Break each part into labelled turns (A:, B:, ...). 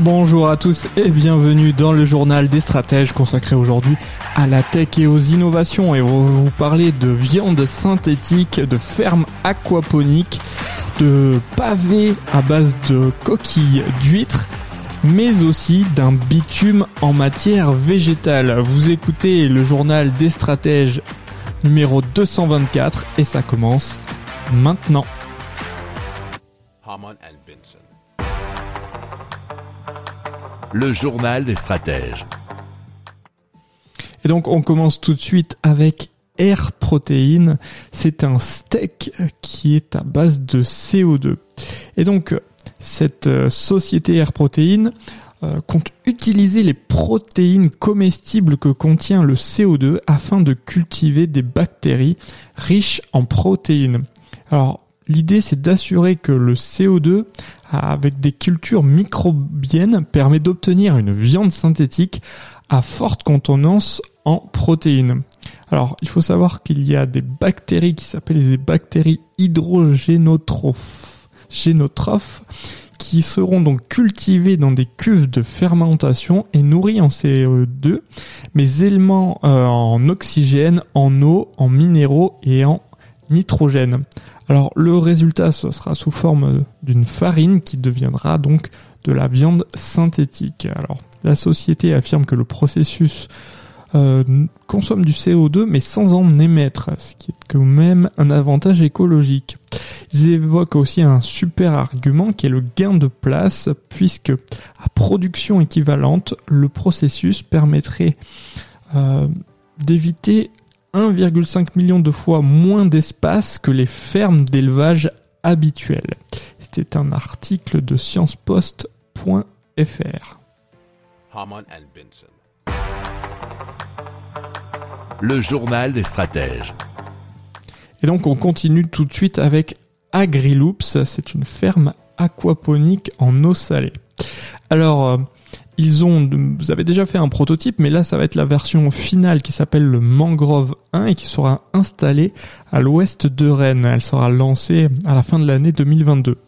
A: Bonjour à tous et bienvenue dans le journal des stratèges consacré aujourd'hui à la tech et aux innovations et on va vous parler de viande synthétique, de fermes aquaponiques, de pavés à base de coquilles d'huîtres mais aussi d'un bitume en matière végétale. Vous écoutez le journal des stratèges numéro 224 et ça commence maintenant.
B: Le journal des stratèges.
A: Et donc on commence tout de suite avec Air Protein. C'est un steak qui est à base de CO2. Et donc cette euh, société Air Protein euh, compte utiliser les protéines comestibles que contient le CO2 afin de cultiver des bactéries riches en protéines. Alors l'idée c'est d'assurer que le CO2 avec des cultures microbiennes permet d'obtenir une viande synthétique à forte contenance en protéines. Alors, il faut savoir qu'il y a des bactéries qui s'appellent des bactéries hydrogénotrophes, génotrophes, qui seront donc cultivées dans des cuves de fermentation et nourries en CO2, mais également euh, en oxygène, en eau, en minéraux et en nitrogène. Alors le résultat, ce sera sous forme d'une farine qui deviendra donc de la viande synthétique. Alors la société affirme que le processus euh, consomme du CO2 mais sans en émettre, ce qui est quand même un avantage écologique. Ils évoquent aussi un super argument qui est le gain de place puisque à production équivalente, le processus permettrait euh, d'éviter 1,5 million de fois moins d'espace que les fermes d'élevage habituelles. C'était un article de sciencepost.fr.
B: Le journal des stratèges.
A: Et donc on continue tout de suite avec Agriloops, c'est une ferme aquaponique en eau salée. Alors, euh, ils ont, vous avez déjà fait un prototype, mais là ça va être la version finale qui s'appelle le Mangrove 1 et qui sera installée à l'ouest de Rennes. Elle sera lancée à la fin de l'année 2022.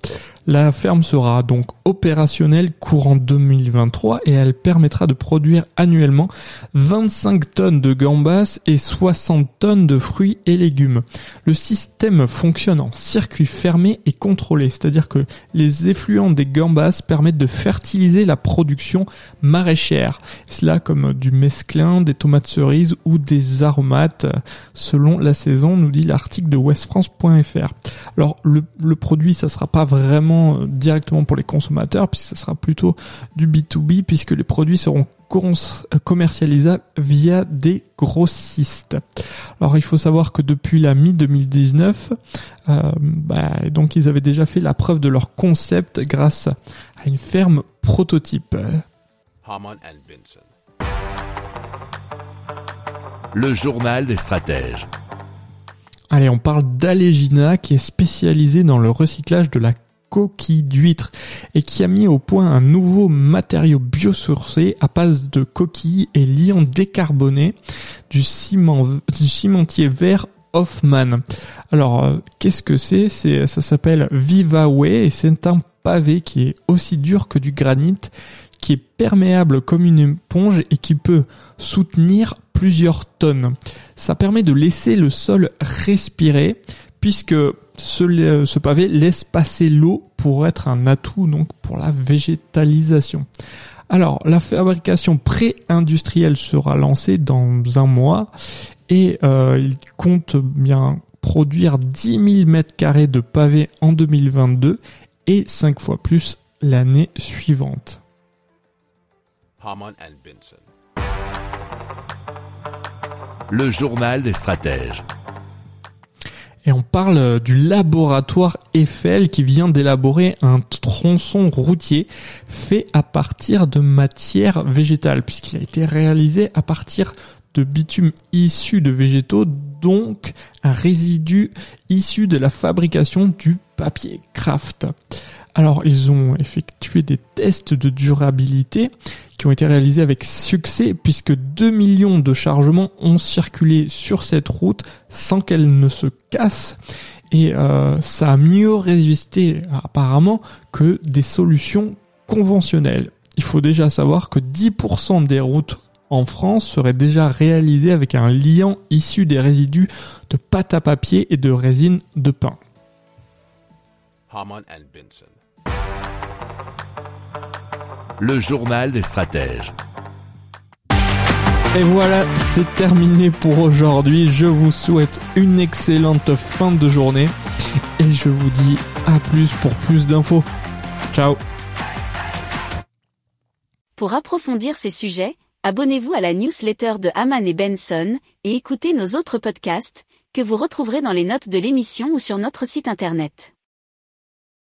A: La ferme sera donc opérationnelle courant 2023 et elle permettra de produire annuellement 25 tonnes de gambas et 60 tonnes de fruits et légumes. Le système fonctionne en circuit fermé et contrôlé, c'est-à-dire que les effluents des gambas permettent de fertiliser la production maraîchère. Cela comme du mesclin, des tomates cerises ou des aromates selon la saison, nous dit l'article de westfrance.fr. Alors le, produit, ça sera pas vraiment directement pour les consommateurs, puisque ce sera plutôt du B2B, puisque les produits seront commercialisables via des grossistes. Alors il faut savoir que depuis la mi-2019, euh, bah, donc ils avaient déjà fait la preuve de leur concept grâce à une ferme prototype.
B: Le journal des stratèges.
A: Allez, on parle d'Allegina qui est spécialisé dans le recyclage de la coquille d'huître et qui a mis au point un nouveau matériau biosourcé à base de coquilles et liant décarboné du, ciment, du cimentier vert Hoffman. Alors, euh, qu'est-ce que c'est? C'est ça s'appelle VivaWay et c'est un pavé qui est aussi dur que du granit, qui est perméable comme une éponge et qui peut soutenir plusieurs tonnes. Ça permet de laisser le sol respirer puisque ce, pavé laisse passer l'eau pour être un atout donc pour la végétalisation. Alors, la fabrication pré-industrielle sera lancée dans un mois et euh, il compte bien produire 10 000 mètres carrés de pavés en 2022 et 5 fois plus l'année suivante.
B: Le journal des stratèges.
A: Et on parle du laboratoire Eiffel qui vient d'élaborer un tronçon routier fait à partir de matière végétale, puisqu'il a été réalisé à partir de bitume issu de végétaux, donc un résidu issu de la fabrication du papier craft. Alors ils ont effectué des tests de durabilité qui ont été réalisés avec succès puisque 2 millions de chargements ont circulé sur cette route sans qu'elle ne se casse et euh, ça a mieux résisté apparemment que des solutions conventionnelles. Il faut déjà savoir que 10% des routes en France seraient déjà réalisées avec un liant issu des résidus de pâte à papier et de résine de pain.
C: And.
B: Le journal des stratèges.
A: Et voilà, c'est terminé pour aujourd'hui. Je vous souhaite une excellente fin de journée et je vous dis à plus pour plus d'infos. Ciao
D: Pour approfondir ces sujets, abonnez-vous à la newsletter de Haman et Benson et écoutez nos autres podcasts que vous retrouverez dans les notes de l'émission ou sur notre site internet.